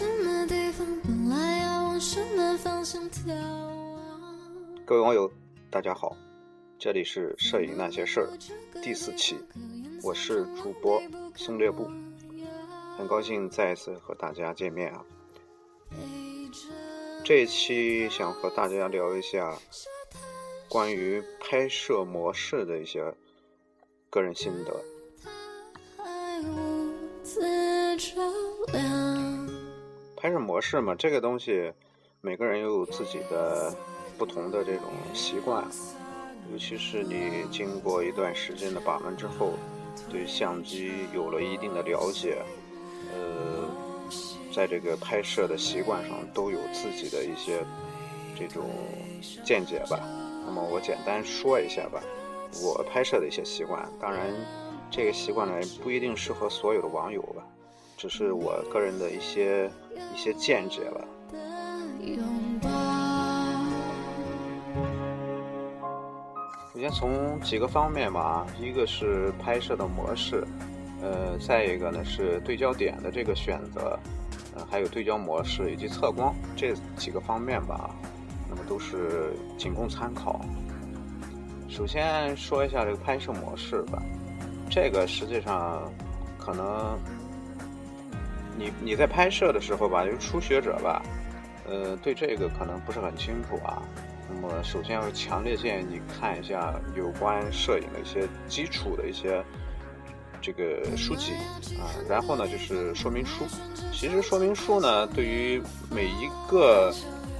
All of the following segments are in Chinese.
什么地方，本来要往什么方向眺望。各位网友，大家好，这里是《摄影那些事儿》第四期，我是主播宋略布，很高兴再一次和大家见面啊。这一期想和大家聊一下关于拍摄模式的一些个人心得。拍摄模式嘛，这个东西每个人有自己的不同的这种习惯，尤其是你经过一段时间的把门之后，对相机有了一定的了解，呃，在这个拍摄的习惯上都有自己的一些这种见解吧。那么我简单说一下吧，我拍摄的一些习惯，当然这个习惯呢不一定适合所有的网友吧，只是我个人的一些一些见解了。拥抱。首先从几个方面吧，一个是拍摄的模式，呃，再一个呢是对焦点的这个选择，呃，还有对焦模式以及测光这几个方面吧，那么都是仅供参考。首先说一下这个拍摄模式吧，这个实际上可能你你在拍摄的时候吧，就初学者吧，呃，对这个可能不是很清楚啊。那么首先要强烈建议你看一下有关摄影的一些基础的一些这个书籍啊，然后呢就是说明书。其实说明书呢，对于每一个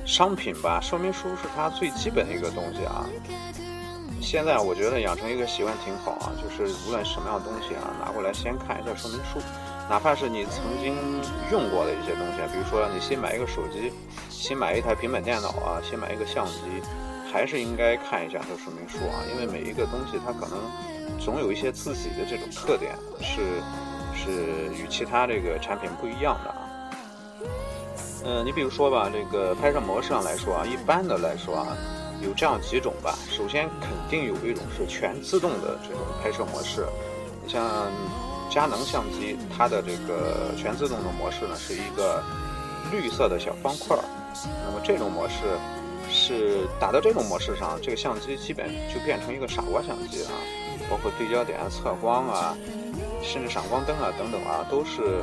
商品吧，说明书是它最基本的一个东西啊。现在我觉得养成一个习惯挺好啊，就是无论什么样的东西啊，拿过来先看一下说明书，哪怕是你曾经用过的一些东西啊，比如说你新买一个手机，新买一台平板电脑啊，新买一个相机，还是应该看一下它的说明书啊，因为每一个东西它可能总有一些自己的这种特点，是是与其他这个产品不一样的啊。嗯，你比如说吧，这个拍摄模式上来说啊，一般的来说啊。有这样几种吧，首先肯定有一种是全自动的这种拍摄模式，你像佳能相机，它的这个全自动的模式呢是一个绿色的小方块儿，那么这种模式是打到这种模式上，这个相机基本就变成一个傻瓜相机啊，包括对焦点、测光啊，甚至闪光灯啊等等啊，都是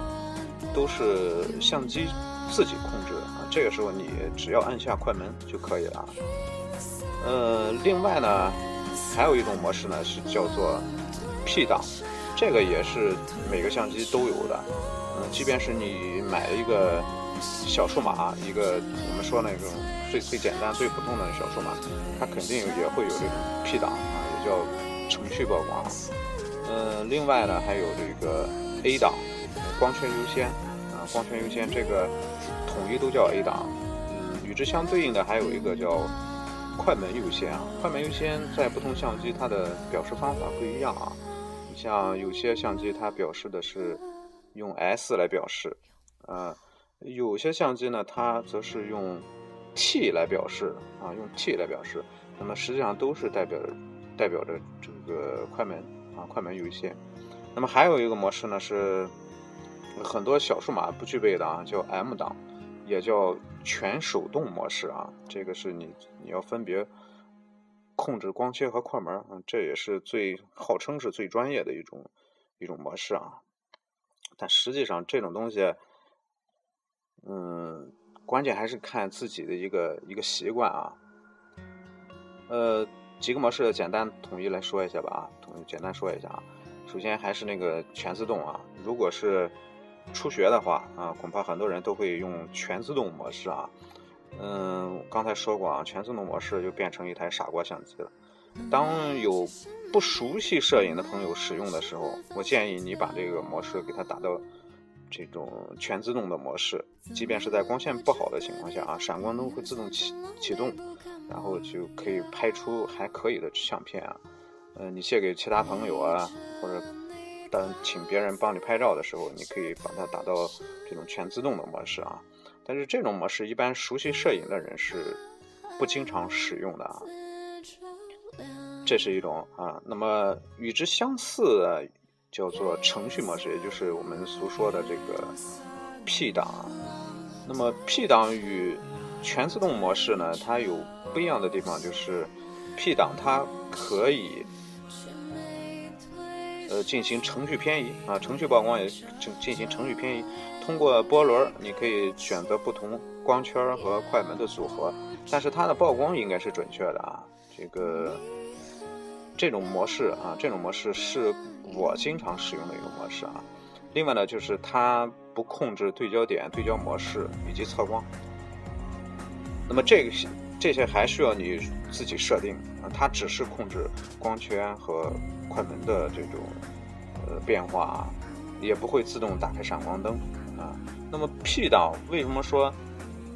都是相机自己控制的啊，这个时候你只要按下快门就可以了。呃，另外呢，还有一种模式呢，是叫做 P 档，这个也是每个相机都有的。嗯，即便是你买一个小数码，一个我们说那种最最简单、最普通的小数码，它肯定也会有这种 P 档啊，也叫程序曝光。嗯，另外呢，还有这个 A 档，光圈优先啊，光圈优先这个统一都叫 A 档。嗯，与之相对应的还有一个叫。快门优先啊，快门优先在不同相机它的表示方法不一样啊。像有些相机它表示的是用 S 来表示，呃，有些相机呢它则是用 T 来表示啊，用 T 来表示。那么实际上都是代表代表着这个快门啊，快门有一些。那么还有一个模式呢是很多小数码不具备的啊，叫 M 档。也叫全手动模式啊，这个是你你要分别控制光切和快门，嗯，这也是最号称是最专业的一种一种模式啊。但实际上这种东西，嗯，关键还是看自己的一个一个习惯啊。呃，几个模式简单统一来说一下吧啊，统一简单说一下啊。首先还是那个全自动啊，如果是初学的话啊，恐怕很多人都会用全自动模式啊。嗯，刚才说过啊，全自动模式就变成一台傻瓜相机了。当有不熟悉摄影的朋友使用的时候，我建议你把这个模式给它打到这种全自动的模式，即便是在光线不好的情况下啊，闪光灯会自动启启动，然后就可以拍出还可以的相片啊。嗯，你借给其他朋友啊，或者。当请别人帮你拍照的时候，你可以把它打到这种全自动的模式啊。但是这种模式一般熟悉摄影的人是不经常使用的啊。这是一种啊。那么与之相似的叫做程序模式，也就是我们所说的这个 P 档。那么 P 档与全自动模式呢，它有不一样的地方，就是 P 档它可以呃进行程序偏移啊，程序曝光也进进行程序偏移。通过波轮，你可以选择不同光圈和快门的组合，但是它的曝光应该是准确的啊。这个这种模式啊，这种模式是我经常使用的一个模式啊。另外呢，就是它不控制对焦点、对焦模式以及测光。那么这个这些还需要你自己设定啊，它只是控制光圈和快门的这种呃变化，也不会自动打开闪光灯。啊，那么 P 档为什么说，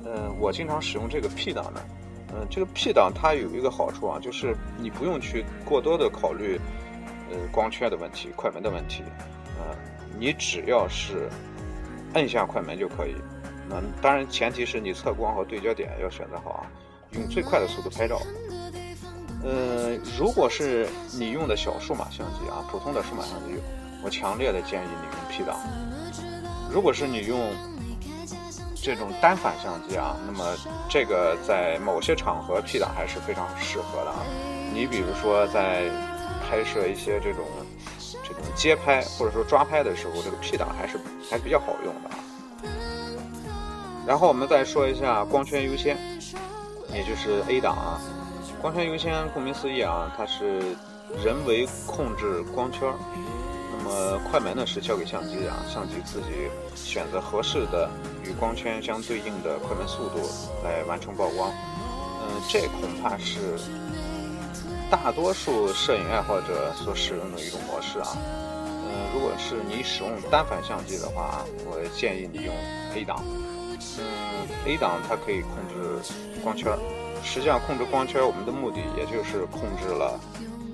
嗯，我经常使用这个 P 档呢？嗯，这个 P 档它有一个好处啊，就是你不用去过多的考虑，呃，光圈的问题、快门的问题，呃，你只要是摁下快门就可以。那当然前提是你测光和对焦点要选择好啊，用最快的速度拍照。呃，如果是你用的小数码相机啊，普通的数码相机，我强烈的建议你用 P 档。如果是你用这种单反相机啊，那么这个在某些场合 P 档还是非常适合的啊。你比如说在拍摄一些这种这种街拍或者说抓拍的时候，这个 P 档还是还比较好用的啊。然后我们再说一下光圈优先，也就是 A 档啊。光圈优先顾名思义啊，它是人为控制光圈。那么，快门呢是交给相机啊，相机自己选择合适的与光圈相对应的快门速度来完成曝光。嗯，这恐怕是大多数摄影爱好者所使用的一种模式啊。嗯，如果是你使用单反相机的话，我建议你用 A 档。嗯，A 档它可以控制光圈，实际上控制光圈，我们的目的也就是控制了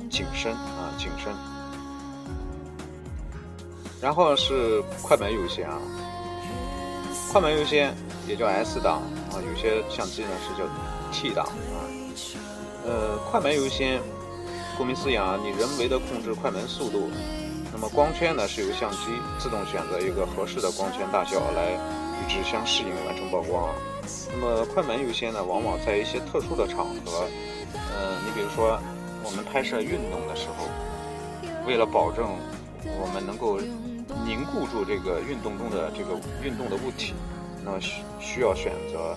景深啊，景深。然后是快门优先啊，快门优先也叫 S 档啊，有些相机呢是叫 T 档啊。呃，快门优先，顾名思义啊，你人为的控制快门速度。那么光圈呢是由相机自动选择一个合适的光圈大小来与之相适应完成曝光。那么快门优先呢，往往在一些特殊的场合，呃，你比如说我们拍摄运动的时候，为了保证我们能够凝固住这个运动中的这个运动的物体，那么需需要选择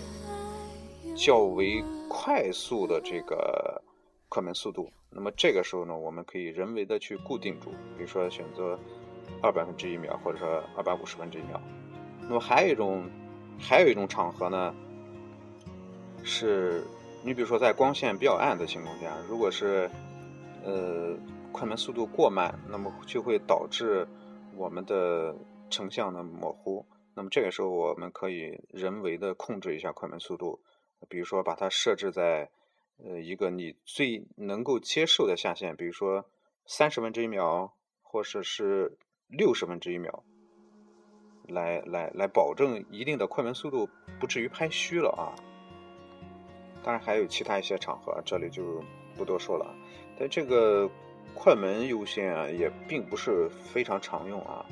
较为快速的这个快门速度。那么这个时候呢，我们可以人为的去固定住，比如说选择二百分之一秒，或者说二百五十分之一秒。那么还有一种，还有一种场合呢，是你比如说在光线比较暗的情况下，如果是呃快门速度过慢，那么就会导致。我们的成像的模糊，那么这个时候我们可以人为的控制一下快门速度，比如说把它设置在呃一个你最能够接受的下限，比如说三十分之一秒，或者是六十分之一秒，来来来保证一定的快门速度，不至于拍虚了啊。当然还有其他一些场合，这里就不多说了，但这个。快门优先啊，也并不是非常常用啊。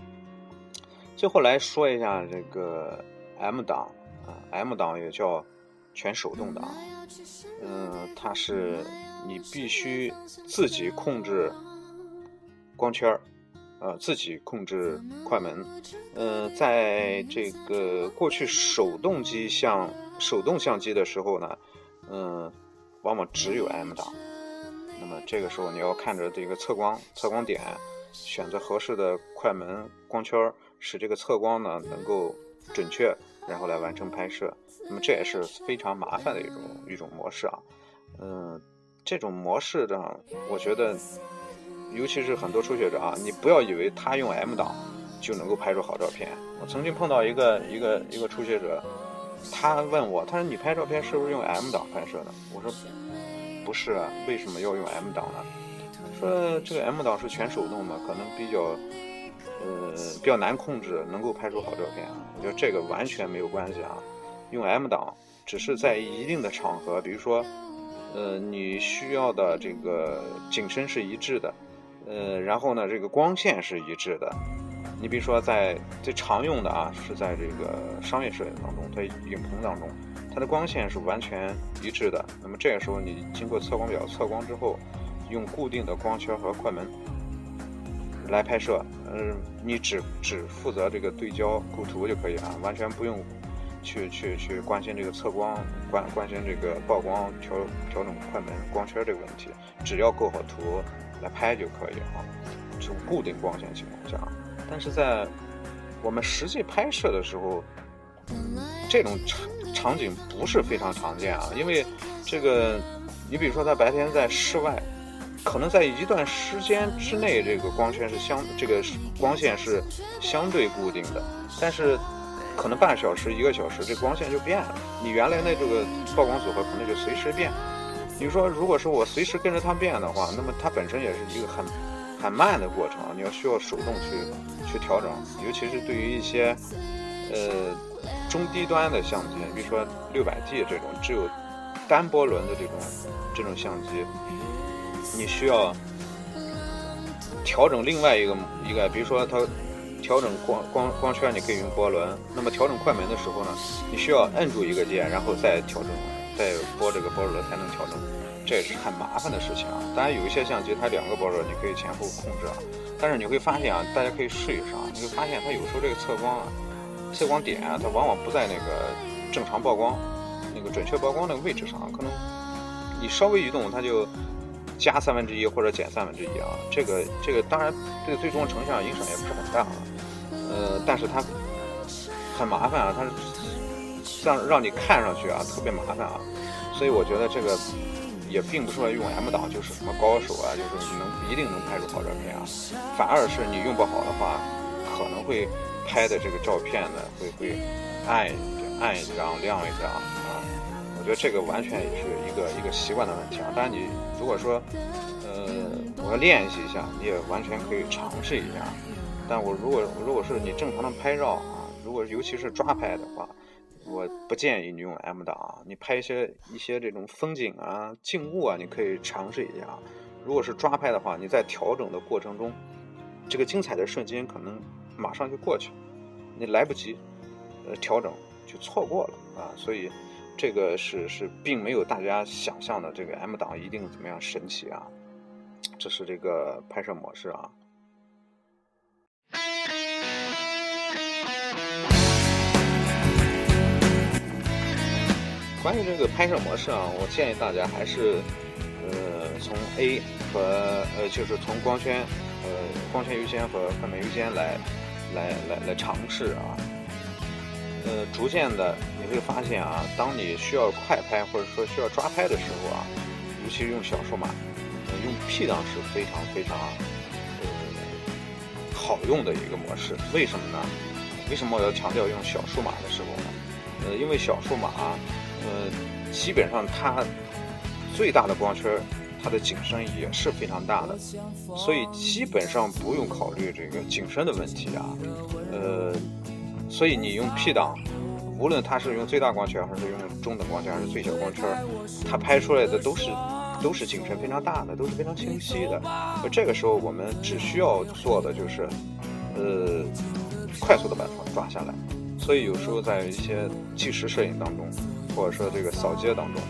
最后来说一下这个 M 档啊，M 档也叫全手动挡，嗯，它是你必须自己控制光圈儿，呃，自己控制快门，嗯，在这个过去手动机相手动相机的时候呢，嗯，往往只有 M 档。那么这个时候你要看着这个测光测光点，选择合适的快门光圈，使这个测光呢能够准确，然后来完成拍摄。那么这也是非常麻烦的一种一种模式啊。嗯，这种模式呢，我觉得，尤其是很多初学者啊，你不要以为他用 M 档就能够拍出好照片。我曾经碰到一个一个一个初学者，他问我，他说你拍照片是不是用 M 档拍摄的？我说。不是啊，为什么要用 M 档呢？说这个 M 档是全手动嘛，可能比较，呃，比较难控制，能够拍出好照片。我觉得这个完全没有关系啊。用 M 档只是在一定的场合，比如说，呃，你需要的这个景深是一致的，呃，然后呢，这个光线是一致的，你比如说在最常用的啊，是在这个商业摄影当中，在影棚当中，它的光线是完全一致的。那么这个时候你经过测光表测光之后，用固定的光圈和快门来拍摄，嗯，你只只负责这个对焦构图就可以啊，完全不用去去去关心这个测光关关心这个曝光调调整快门光圈这个问题，只要构好图来拍就可以啊。就固定光线情况下。但是在我们实际拍摄的时候，这种场场景不是非常常见啊。因为这个，你比如说它白天在室外，可能在一段时间之内，这个光圈是相这个光线是相对固定的。但是可能半小时、一个小时，这光线就变了。你原来的这个曝光组合可能就随时变。你说，如果是我随时跟着它变的话，那么它本身也是一个很。很慢的过程，你要需要手动去去调整，尤其是对于一些呃中低端的相机，比如说六百 D 这种只有单波轮的这种这种相机，你需要调整另外一个一个，比如说它调整光光光圈，你可以用波轮，那么调整快门的时候呢，你需要摁住一个键，然后再调整，再拨这个波轮才能调整。这也是很麻烦的事情啊！当然有一些相机它两个波轮你可以前后控制啊，但是你会发现啊，大家可以试一试啊，你会发现它有时候这个测光啊，测光点啊，它往往不在那个正常曝光、那个准确曝光那个位置上，可能你稍微移动它就加三分之一或者减三分之一啊。这个这个当然对最终的成像影响也不是很大啊，呃，但是它很麻烦啊，它让让你看上去啊特别麻烦啊，所以我觉得这个。也并不是说用 M 档就是什么高手啊，就是你能一定能拍出好照片啊，反而是你用不好的话，可能会拍的这个照片呢会会暗暗一张亮一张啊。我觉得这个完全也是一个一个习惯的问题啊。当然你如果说呃我要练习一下，你也完全可以尝试一下。但我如果如果是你正常的拍照啊，如果尤其是抓拍的话。我不建议你用 M 档啊，你拍一些一些这种风景啊、静物啊，你可以尝试一下。如果是抓拍的话，你在调整的过程中，这个精彩的瞬间可能马上就过去，你来不及呃调整就错过了啊。所以这个是是并没有大家想象的这个 M 档一定怎么样神奇啊。这是这个拍摄模式啊。关于这个拍摄模式啊，我建议大家还是，呃，从 A 和呃，就是从光圈，呃，光圈优先和快门优先来，来来来尝试啊，呃，逐渐的你会发现啊，当你需要快拍或者说需要抓拍的时候啊，尤其是用小数码，呃，用 P 档是非常非常呃好用的一个模式。为什么呢？为什么我要强调用小数码的时候呢？呃，因为小数码。呃，基本上它最大的光圈，它的景深也是非常大的，所以基本上不用考虑这个景深的问题啊。呃，所以你用 P 档，无论它是用最大光圈，还是用中等光圈，还是最小光圈，它拍出来的都是都是景深非常大的，都是非常清晰的。而这个时候我们只需要做的就是，呃，快速的把它抓下来。所以有时候在一些纪实摄影当中。或者说这个扫街当中，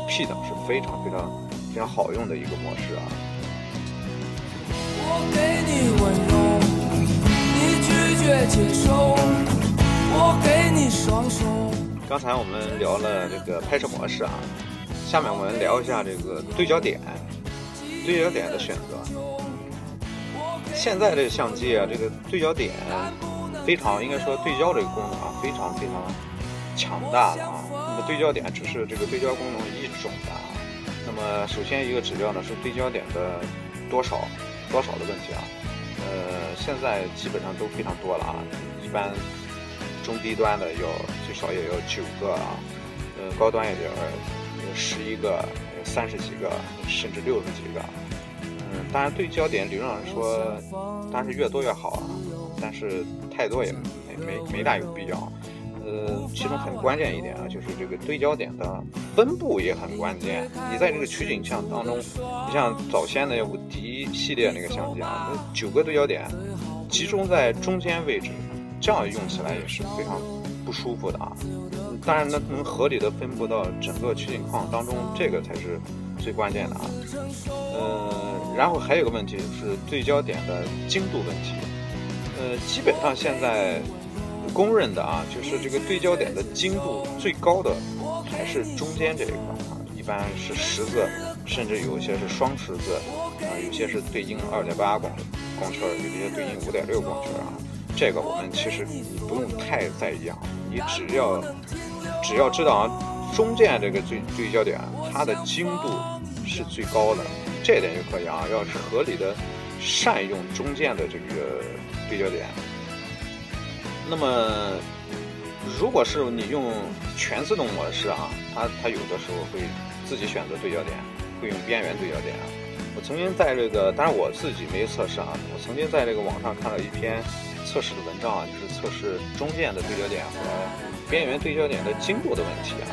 个 P 档是非常非常非常好用的一个模式啊。刚才我们聊了这个拍摄模式啊，下面我们聊一下这个对焦点，对焦点的选择。现在这个相机啊，这个对焦点非常，应该说对焦这个功能啊，非常非常。强大的啊，对焦点只是这个对焦功能一种的啊。那么首先一个指标呢是对焦点的多少多少的问题啊。呃，现在基本上都非常多了啊，一般中低端的要最少也要九个啊，呃，高端一点有十一个、三十几个，甚至六十几个。嗯，当然对焦点理论上说，当然是越多越好啊，但是太多也没没没大有必要。呃，其中很关键一点啊，就是这个对焦点的分布也很关键。你在这个取景像当中，你像早先的五 D 系列那个相机啊，那九个对焦点集中在中间位置，这样用起来也是非常不舒服的啊。当然，呢，能合理的分布到整个取景框当中，这个才是最关键的啊。呃，然后还有个问题是对焦点的精度问题。呃，基本上现在公认的啊，就是这个对焦点的精度最高的还是中间这一块啊，一般是十字，甚至有一些是双十字啊，有些是对应二点八光光圈，有些对应五点六光圈啊。这个我们其实你不用太在意啊，你只要只要知道啊，中间这个对对焦点它的精度是最高的，这点就可以啊。要是合理的善用中间的这个。对焦点。那么，如果是你用全自动模式啊，它它有的时候会自己选择对焦点，会用边缘对焦点啊。我曾经在这个，当然我自己没测试啊，我曾经在这个网上看到一篇测试的文章啊，就是测试中间的对焦点和边缘对焦点的精度的问题啊。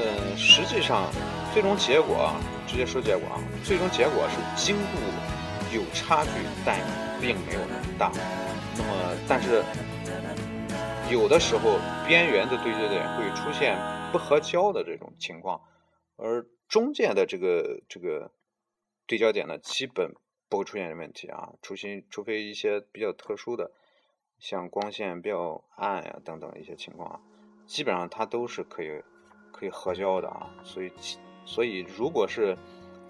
嗯，实际上最终结果啊，直接说结果啊，最终结果是精度有差距，但。并没有那么大，那么但是有的时候边缘的对焦点会出现不合焦的这种情况，而中间的这个这个对焦点呢，基本不会出现这问题啊，除非除非一些比较特殊的，像光线比较暗呀等等一些情况，基本上它都是可以可以合焦的啊，所以所以如果是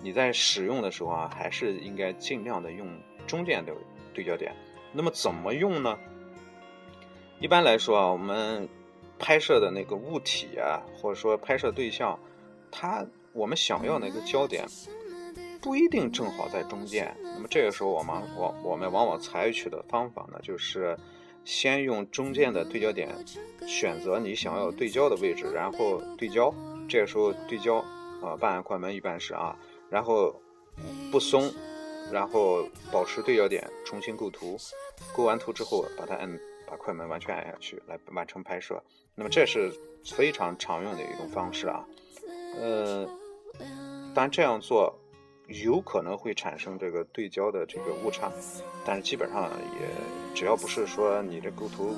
你在使用的时候啊，还是应该尽量的用中间的。对焦点，那么怎么用呢？一般来说啊，我们拍摄的那个物体啊，或者说拍摄对象，它我们想要那个焦点不一定正好在中间。那么这个时候，我们我我们往往采取的方法呢，就是先用中间的对焦点选择你想要对焦的位置，然后对焦。这个时候对焦啊，半按快门一般是啊，然后不松。然后保持对焦点，重新构图，构完图之后，把它按把快门完全按下去，来完成拍摄。那么这是非常常用的一种方式啊。呃，当然这样做有可能会产生这个对焦的这个误差，但是基本上也只要不是说你的构图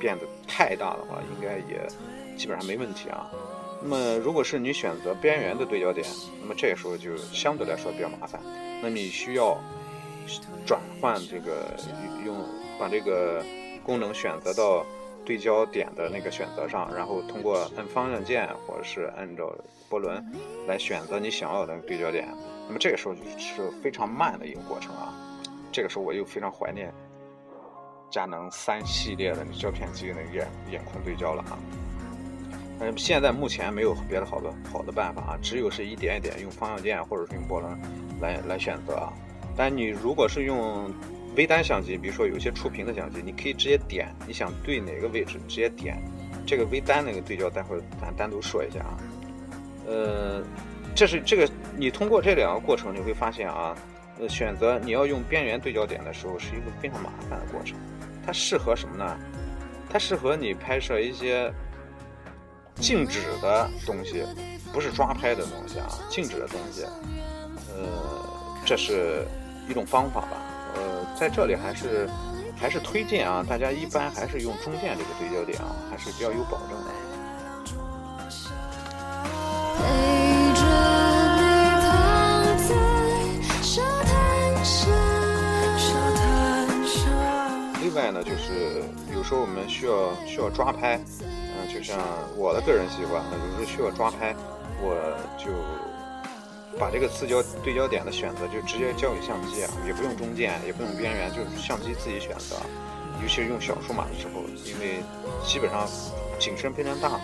变得太大的话，应该也基本上没问题啊。那么，如果是你选择边缘的对焦点，那么这时候就相对来说比较麻烦。那你需要转换这个用把这个功能选择到对焦点的那个选择上，然后通过按方向键或者是按照波轮来选择你想要的对焦点。那么这个时候就是非常慢的一个过程啊。这个时候我又非常怀念佳能三系列的胶片机那眼眼控对焦了啊。嗯，现在目前没有别的好的好的办法啊，只有是一点一点用方向键或者是用波轮来来选择啊。但你如果是用微单相机，比如说有些触屏的相机，你可以直接点，你想对哪个位置直接点。这个微单那个对焦，待会儿咱单独说一下啊。呃，这是这个你通过这两个过程，你会发现啊，呃，选择你要用边缘对焦点的时候是一个非常麻烦的过程。它适合什么呢？它适合你拍摄一些。静止的东西，不是抓拍的东西啊，静止的东西，呃，这是一种方法吧。呃，在这里还是还是推荐啊，大家一般还是用中间这个对焦点啊，还是比较有保证的。另外呢，就是有时候我们需要需要抓拍。嗯就像我的个人习惯，有时候需要抓拍，我就把这个自焦对焦点的选择就直接交给相机啊，也不用中间，也不用边缘，就是相机自己选择。尤其是用小数码的时候，因为基本上景深非常大，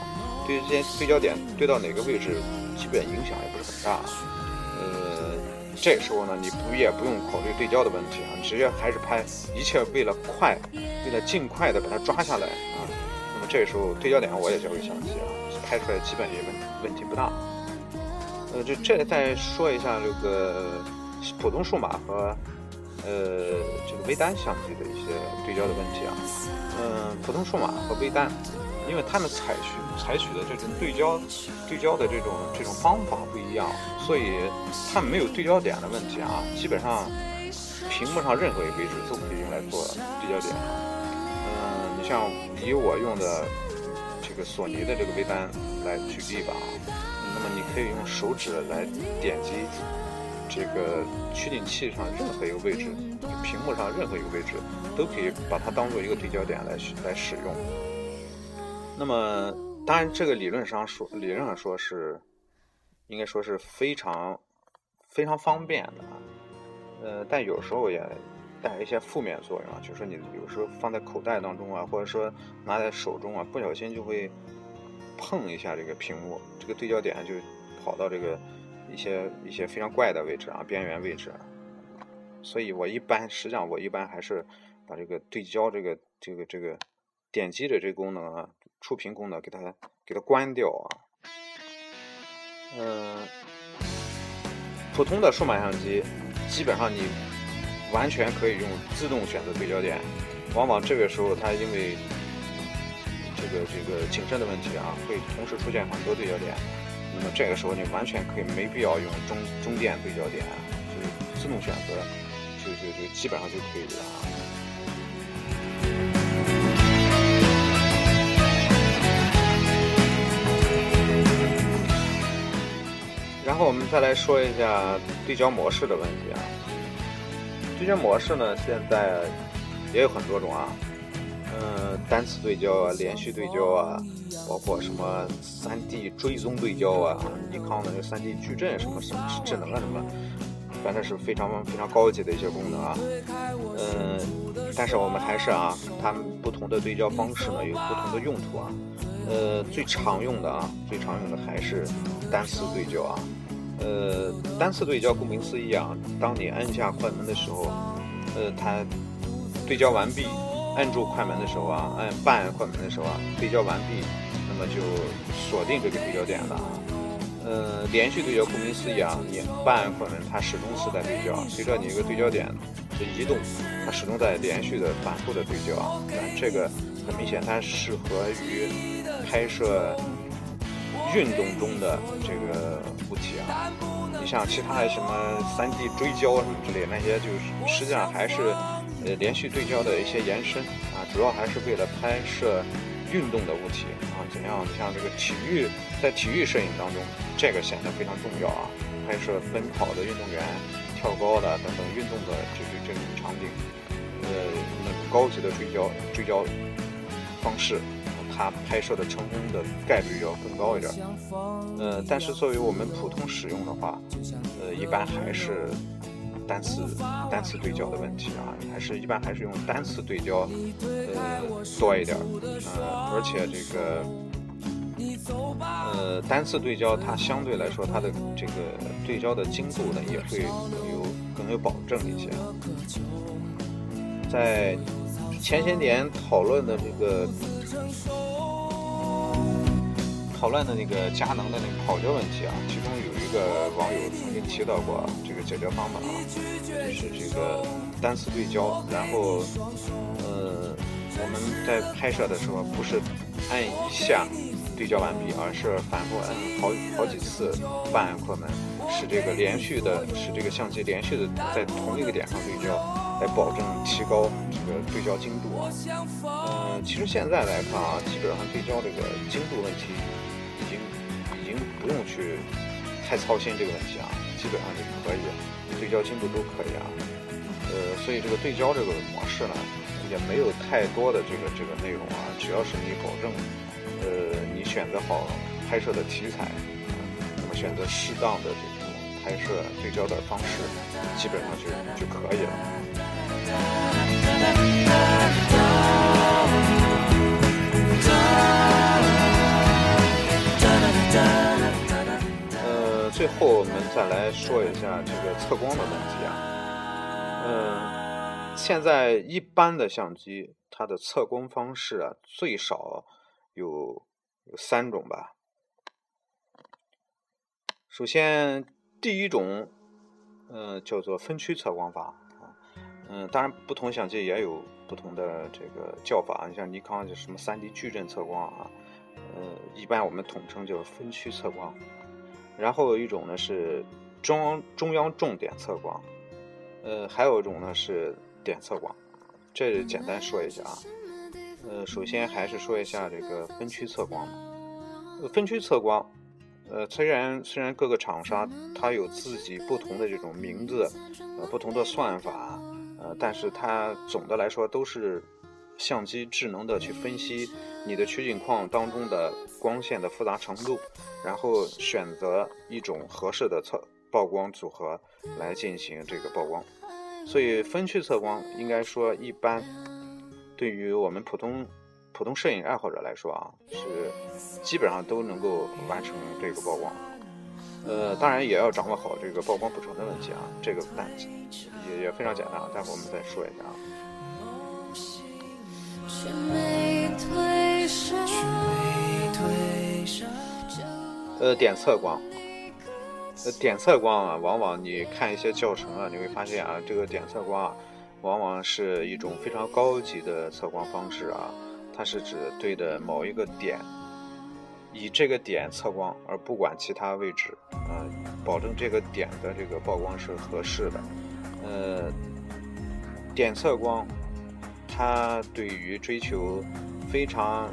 对这些对焦点对到哪个位置，基本影响也不是很大。呃，这时候呢，你不也不用考虑对焦的问题啊，你直接还是拍，一切为了快，为了尽快的把它抓下来啊。那么。这时候对焦点我也交给相机啊，拍出来基本也问问题不大。呃，就这再说一下这个普通数码和呃这个微单相机的一些对焦的问题啊。嗯，普通数码和微单，因为他们采取采取的这种对焦对焦的这种这种方法不一样，所以他们没有对焦点的问题啊。基本上屏幕上任何一个位置都可以用来做对焦点啊。嗯，你像以我用的这个索尼的这个微单来举例吧，那么你可以用手指来点击这个取景器上任何一个位置，屏幕上任何一个位置都可以把它当做一个对焦点来来使用。那么，当然，这个理论上说，理论上说是，应该说是非常非常方便的啊，呃，但有时候也带一些负面作用啊，就是说你有时候放在口袋当中啊，或者说拿在手中啊，不小心就会碰一下这个屏幕，这个对焦点就跑到这个一些一些非常怪的位置啊，边缘位置。所以我一般，实际上我一般还是把这个对焦这个这个这个点击的这个功能啊。触屏功能给它给它关掉啊，嗯，普通的数码相机基本上你完全可以用自动选择对焦点，往往这个时候它因为这个这个景深的问题啊，会同时出现很多对焦点，那么这个时候你完全可以没必要用中中电对焦点，就是自动选择，就就就基本上就可以了啊。然后我们再来说一下对焦模式的问题啊。对焦模式呢，现在也有很多种啊，嗯，单次对焦啊，连续对焦啊，包括什么三 D 追踪对焦啊，尼康的那三 D 矩阵什么什么智能啊什么，反正是非常非常高级的一些功能啊。嗯，但是我们还是啊，它不同的对焦方式呢，有不同的用途啊。呃，最常用的啊，最常用的还是单次对焦啊。呃，单次对焦，顾名思义啊，当你按下快门的时候，呃，它对焦完毕，按住快门的时候啊，按半快门的时候啊，对焦完毕，那么就锁定这个对焦点了啊。呃，连续对焦，顾名思义啊，你半快门，它始终是在对焦，随着你一个对焦点的移动，它始终在连续的反复的对焦啊。那这个很明显，它适合于拍摄。运动中的这个物体啊，你像其他什么三 D 追焦什么之类，那些就是实际上还是呃连续对焦的一些延伸啊，主要还是为了拍摄运动的物体啊。怎样？像这个体育，在体育摄影当中，这个显得非常重要啊。拍摄奔跑的运动员、跳高的等等运动的这这这种场景，呃，那高级的追焦追焦方式。它拍摄的成功的概率要更高一点，呃，但是作为我们普通使用的话，呃，一般还是单次单次对焦的问题啊，还是一般还是用单次对焦呃多一点，呃，而且这个呃单次对焦它相对来说它的这个对焦的精度呢也会有更有保证一些，在前些年讨论的这个。讨论的那个佳能的那个跑焦问题啊，其中有个网友曾经提到过这个解决方法啊，就是这个单次对焦，然后呃我们在拍摄的时候不是按一下对焦完毕，而是反复按好好几次半按快门，使这个连续的使这个相机连续的在同一个点上对焦，来保证提高这个对焦精度啊。呃，其实现在来看啊，基本上对焦这个精度问题已经已经。不用去太操心这个问题啊，基本上就可以，对焦精度都可以啊。呃，所以这个对焦这个模式呢，也没有太多的这个这个内容啊，只要是你保证，呃，你选择好拍摄的题材，啊那么选择适当的这种拍摄对焦的方式，基本上就就可以了。最后，我们再来说一下这个测光的问题啊。嗯，现在一般的相机，它的测光方式啊，最少有有三种吧。首先，第一种，嗯，叫做分区测光法啊。嗯，当然不同相机也有不同的这个叫法，你像尼康就什么三 D 矩阵测光啊，呃，一般我们统称叫分区测光。然后有一种呢是中央中央重点测光，呃，还有一种呢是点测光。这简单说一下啊，呃，首先还是说一下这个分区测光。分区测光，呃，虽然虽然各个厂商它有自己不同的这种名字，呃，不同的算法，呃，但是它总的来说都是相机智能的去分析你的取景框当中的光线的复杂程度，然后选择一种合适的测曝光组合来进行这个曝光。所以分区测光应该说一般对于我们普通。普通摄影爱好者来说啊，是基本上都能够完成这个曝光。呃，当然也要掌握好这个曝光补偿的问题啊，这个但也也非常简单，待会儿我们再说一下啊。呃，点测光，呃，点测光啊，往往你看一些教程啊，你会发现啊，这个点测光啊，往往是一种非常高级的测光方式啊。它是指对着某一个点，以这个点测光，而不管其他位置，啊，保证这个点的这个曝光是合适的。呃，点测光，它对于追求非常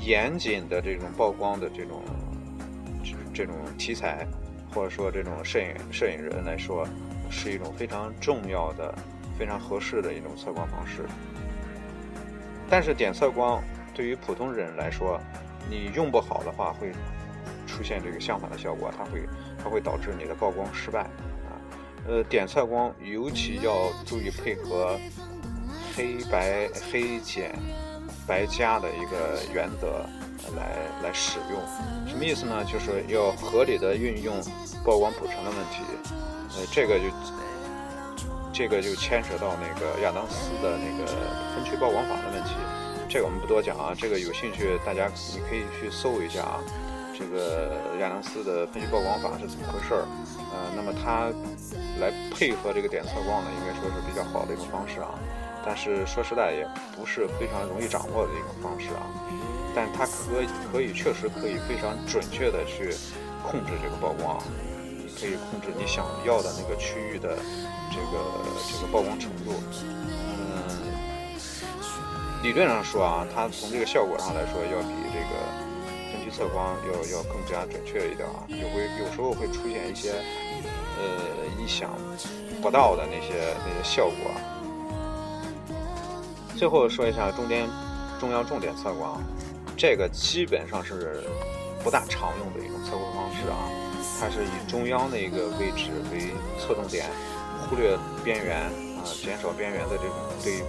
严谨的这种曝光的这种这种题材，或者说这种摄影摄影人来说，是一种非常重要的、非常合适的一种测光方式。但是点测光对于普通人来说，你用不好的话，会出现这个相反的效果，它会它会导致你的曝光失败啊。呃，点测光尤其要注意配合黑白黑减白加的一个原则来来使用。什么意思呢？就是要合理的运用曝光补偿的问题。呃，这个就。这个就牵扯到那个亚当斯的那个分区曝光法的问题，这个我们不多讲啊。这个有兴趣大家你可以去搜一下啊，这个亚当斯的分区曝光法是怎么回事儿？呃，那么它来配合这个点测光呢，应该说是比较好的一种方式啊。但是说实在也不是非常容易掌握的一种方式啊。但它可可以确实可以非常准确的去控制这个曝光。可以控制你想要的那个区域的这个这个曝光程度。嗯，理论上说啊，它从这个效果上来说，要比这个分区测光要要更加准确一点啊。有会有时候会出现一些呃意想不到的那些那些效果。最后说一下中间中央重点测光，这个基本上是不大常用的一种测光方式啊。它是以中央的一个位置为侧重点，忽略边缘啊，减少边缘的这种对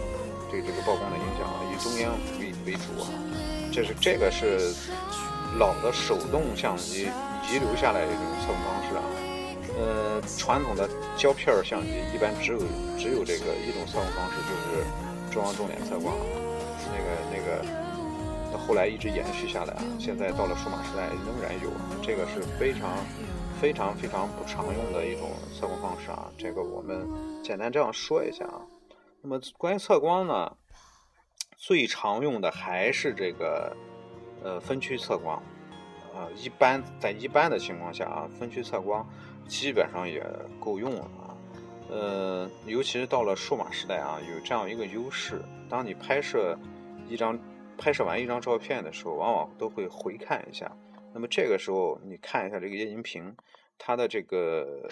对这个曝光的影响啊，以中央为为主啊。这是这个是老的手动相机遗留下来的一种测光方式啊。呃，传统的胶片相机一般只有只有这个一种测光方式，就是中央重点测光，那个那个。后来一直延续下来啊，现在到了数码时代仍然有，这个是非常、非常、非常不常用的一种测光方式啊。这个我们简单这样说一下啊。那么关于测光呢，最常用的还是这个呃分区测光，呃，一般在一般的情况下啊，分区测光基本上也够用了啊。呃，尤其是到了数码时代啊，有这样一个优势，当你拍摄一张。拍摄完一张照片的时候，往往都会回看一下。那么这个时候，你看一下这个液晶屏，它的这个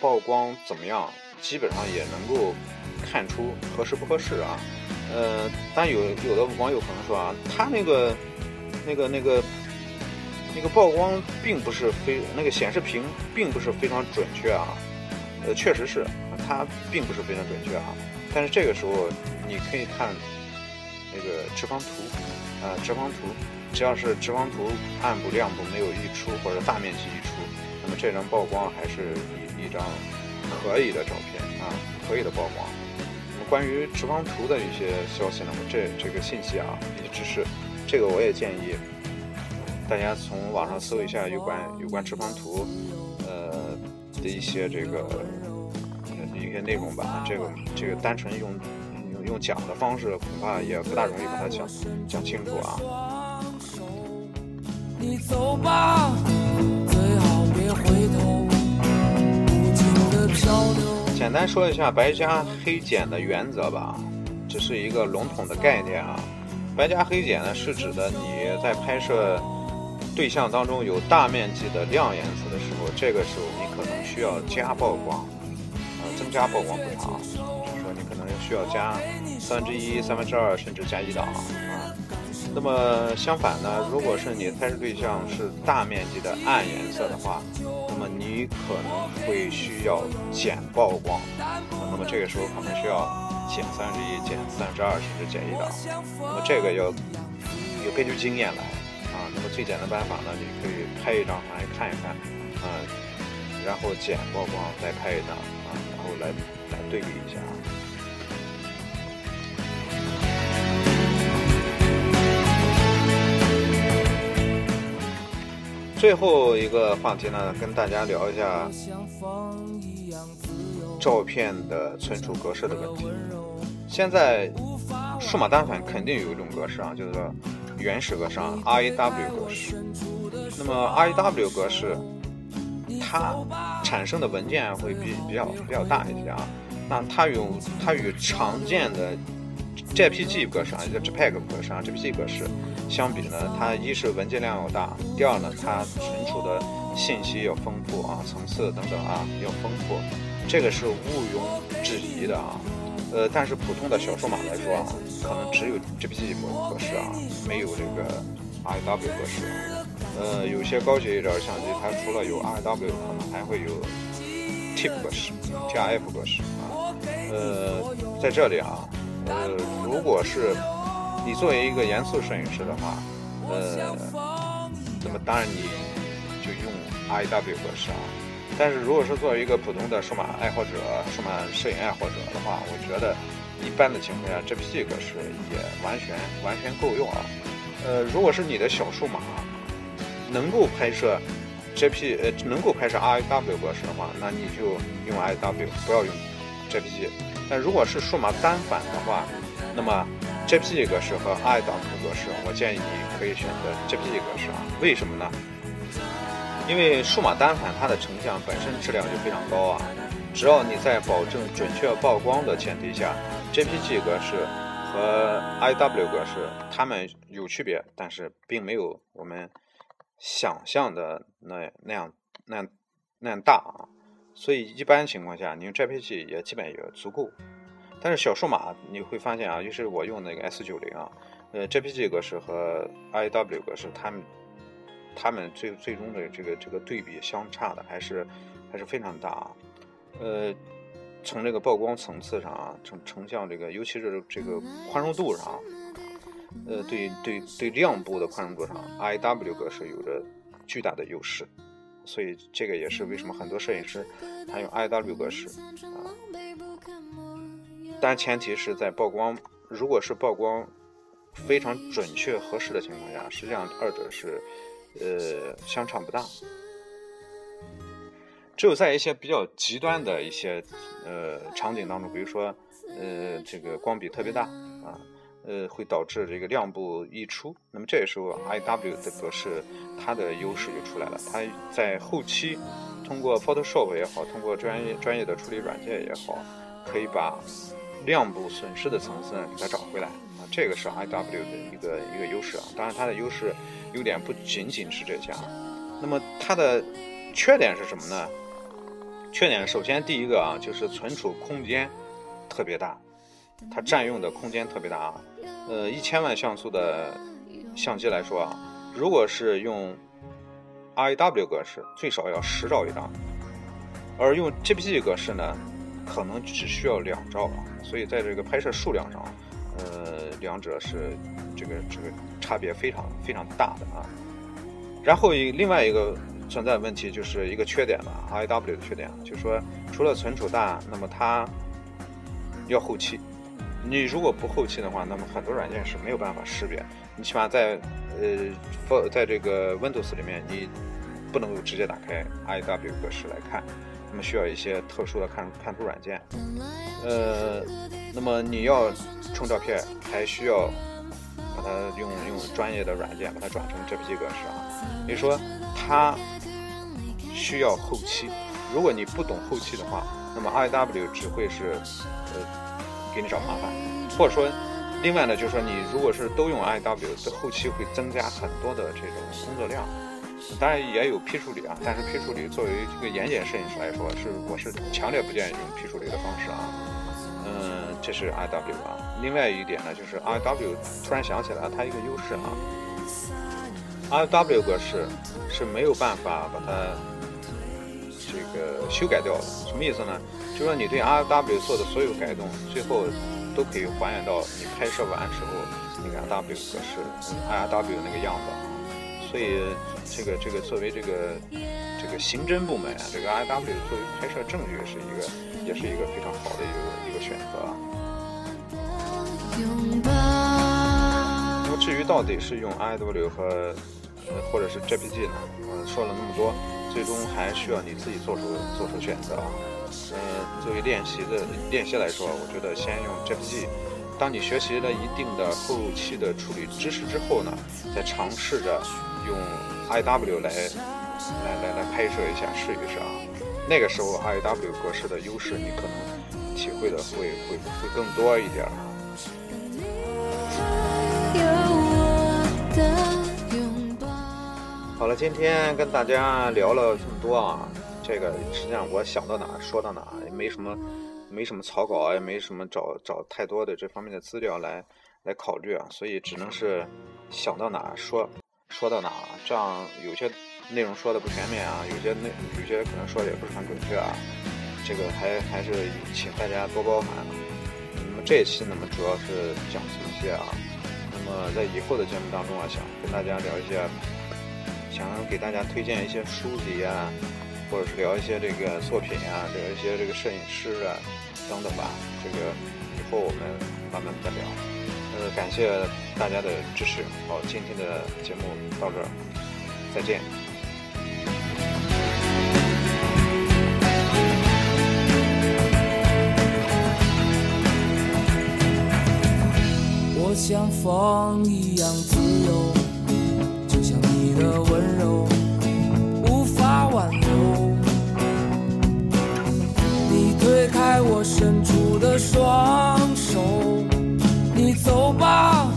曝光怎么样，基本上也能够看出合适不合适啊。呃，但有有的网友可能说啊，它那个那个那个那个曝光并不是非那个显示屏并不是非常准确啊。呃，确实是，它并不是非常准确啊。但是这个时候，你可以看。那个直方图，呃，直方图，只要是直方图暗部亮部没有溢出或者大面积溢出，那么这张曝光还是一一张可以的照片啊，可以的曝光。那么关于直方图的一些消息，那么这这个信息啊，也只是这个，我也建议大家从网上搜一下有关有关直方图，呃的一些这个一些内容吧。这个这个单纯用用用讲的方式，恐怕也不大容易把它讲讲清楚啊。你走吧，最好别回头，无尽的漂流。简单说一下白加黑减的原则吧，这是一个笼统的概念啊。白加黑减呢，是指的你在拍摄对象当中有大面积的亮颜色的时候，这个时候你可能需要加曝光，呃，增加曝光补偿，就是说你可能需要加三分之一、三分之二，甚至加一档啊。那么相反呢，如果是你拍摄对象是大面积的暗颜色的话，那么你可能会需要减曝光，那么这个时候可能需要减三分之一、减三分之二，甚至减一档。那么这个要有根据经验来啊。那么最简单的办法呢，你可以拍一张来看一看，嗯，然后减曝光再拍一张啊，然后来来对比一下啊。最后一个话题呢，跟大家聊一下照片的存储格式的问题。现在数码单反肯定有一种格式啊，就是说原始格式啊，RAW 格式。那么 RAW 格式，它产生的文件会比比较比较大一些啊。那它与它与常见的 JPG 格式啊，叫 JPEG 格式啊，JPG 格式相比呢，它一是文件量要大，第二呢，它存储的信息要丰富啊，层次等等啊要丰富，这个是毋庸置疑的啊。呃，但是普通的小数码来说啊，可能只有 JPG 格式啊，没有这个 RW 格式。呃，有些高级一点的相机，它除了有 RW，可能还会有 TIF 格式、TIF 格式啊。呃，在这里啊。呃，如果是你作为一个严肃摄影师的话，呃，那么当然你就用 RW 格式啊。但是如果是作为一个普通的数码爱好者、数码摄影爱好者的话，我觉得一般的情况下，JPG 格式也完全完全够用啊。呃，如果是你的小数码能够拍摄 JP 呃能够拍摄 RAW 格式的话，那你就用 RAW，不要用 JPG。但如果是数码单反的话，那么 JPG 格式和 RAW 格式，我建议你可以选择 JPG 格式啊。为什么呢？因为数码单反它的成像本身质量就非常高啊。只要你在保证准确曝光的前提下，JPG 格式和 I W 格式它们有区别，但是并没有我们想象的那那样那样那样大啊。所以一般情况下，你用 JPG 也基本也足够。但是小数码你会发现啊，就是我用那个 S 九零啊，呃，JPG 格式和 I W 格式，它们它们最最终的这个这个对比相差的还是还是非常大啊。呃，从这个曝光层次上啊，成成像这个，尤其是这个宽容度上，呃，对对对亮部的宽容度上，I W 格式有着巨大的优势。所以这个也是为什么很多摄影师他用 I W 格式啊，但前提是在曝光，如果是曝光非常准确合适的情况下，实际上二者是呃相差不大。只有在一些比较极端的一些呃场景当中，比如说呃这个光比特别大啊。呃，会导致这个亮部溢出。那么这时候 I W 的格式它的优势就出来了。它在后期通过 Photoshop 也好，通过专业专业的处理软件也好，可以把亮部损失的层次给它找回来啊。这个是 I W 的一个一个优势啊。当然，它的优势优点不仅仅是这些啊。那么它的缺点是什么呢？缺点首先第一个啊，就是存储空间特别大。它占用的空间特别大啊，呃，一千万像素的相机来说啊，如果是用 RAW 格式，最少要十兆一张，而用 JPG 格式呢，可能只需要两兆啊，所以在这个拍摄数量上，呃，两者是这个这个差别非常非常大的啊。然后一另外一个存在的问题就是一个缺点了，RAW 的缺点，就是说除了存储大，那么它要后期。你如果不后期的话，那么很多软件是没有办法识别。你起码在呃，在这个 Windows 里面，你不能够直接打开 RAW 格式来看。那么需要一些特殊的看看图软件。呃，那么你要冲照片，还需要把它用用专业的软件把它转成 JPG 格式啊。也就是说，它需要后期。如果你不懂后期的话，那么 IW 只会是呃给你找麻烦，或者说，另外呢，就是说你如果是都用 IW，这后期会增加很多的这种工作量。当然也有 P 处理啊，但是 P 处理作为这个严谨摄影师来说，是我是强烈不建议用 P 处理的方式啊。嗯，这是 IW 啊。另外一点呢，就是 IW 突然想起来它一个优势啊，IW 格式是没有办法把它这个修改掉了。什么意思呢？就说你对 R W 做的所有改动，最后都可以还原到你拍摄完时候那个 RW 格式 R W 那个样子。所以，这个这个作为这个这个刑侦部门啊，这个 R W 作为拍摄证据是一个，也是一个非常好的一个一个选择。那么至于到底是用 R W 和或者是 JPG 呢？呃，说了那么多，最终还需要你自己做出做出选择啊。呃，作为练习的练习来说，我觉得先用 JPG。当你学习了一定的后期的处理知识之后呢，再尝试着。用 IW 来来来来拍摄一下，试一试啊。那个时候 IW 格式的优势，你可能体会的会会会更多一点。好了，今天跟大家聊了这么多啊，这个实际上我想到哪说到哪，也没什么没什么草稿，也没什么找找太多的这方面的资料来来考虑啊，所以只能是想到哪说。说到哪，这样有些内容说的不全面啊，有些内有些可能说的也不是很准确啊，这个还还是请大家多包涵。那么这一期呢，么主要是讲这些啊。那么在以后的节目当中啊，想跟大家聊一些，想给大家推荐一些书籍啊，或者是聊一些这个作品啊，聊一些这个摄影师啊等等吧。这个以后我们慢慢再聊。呃，感谢大家的支持。好，今天的节目到这儿，再见。我像风一样自由，你的温柔无法挽留。你推开我伸出的双手你走吧。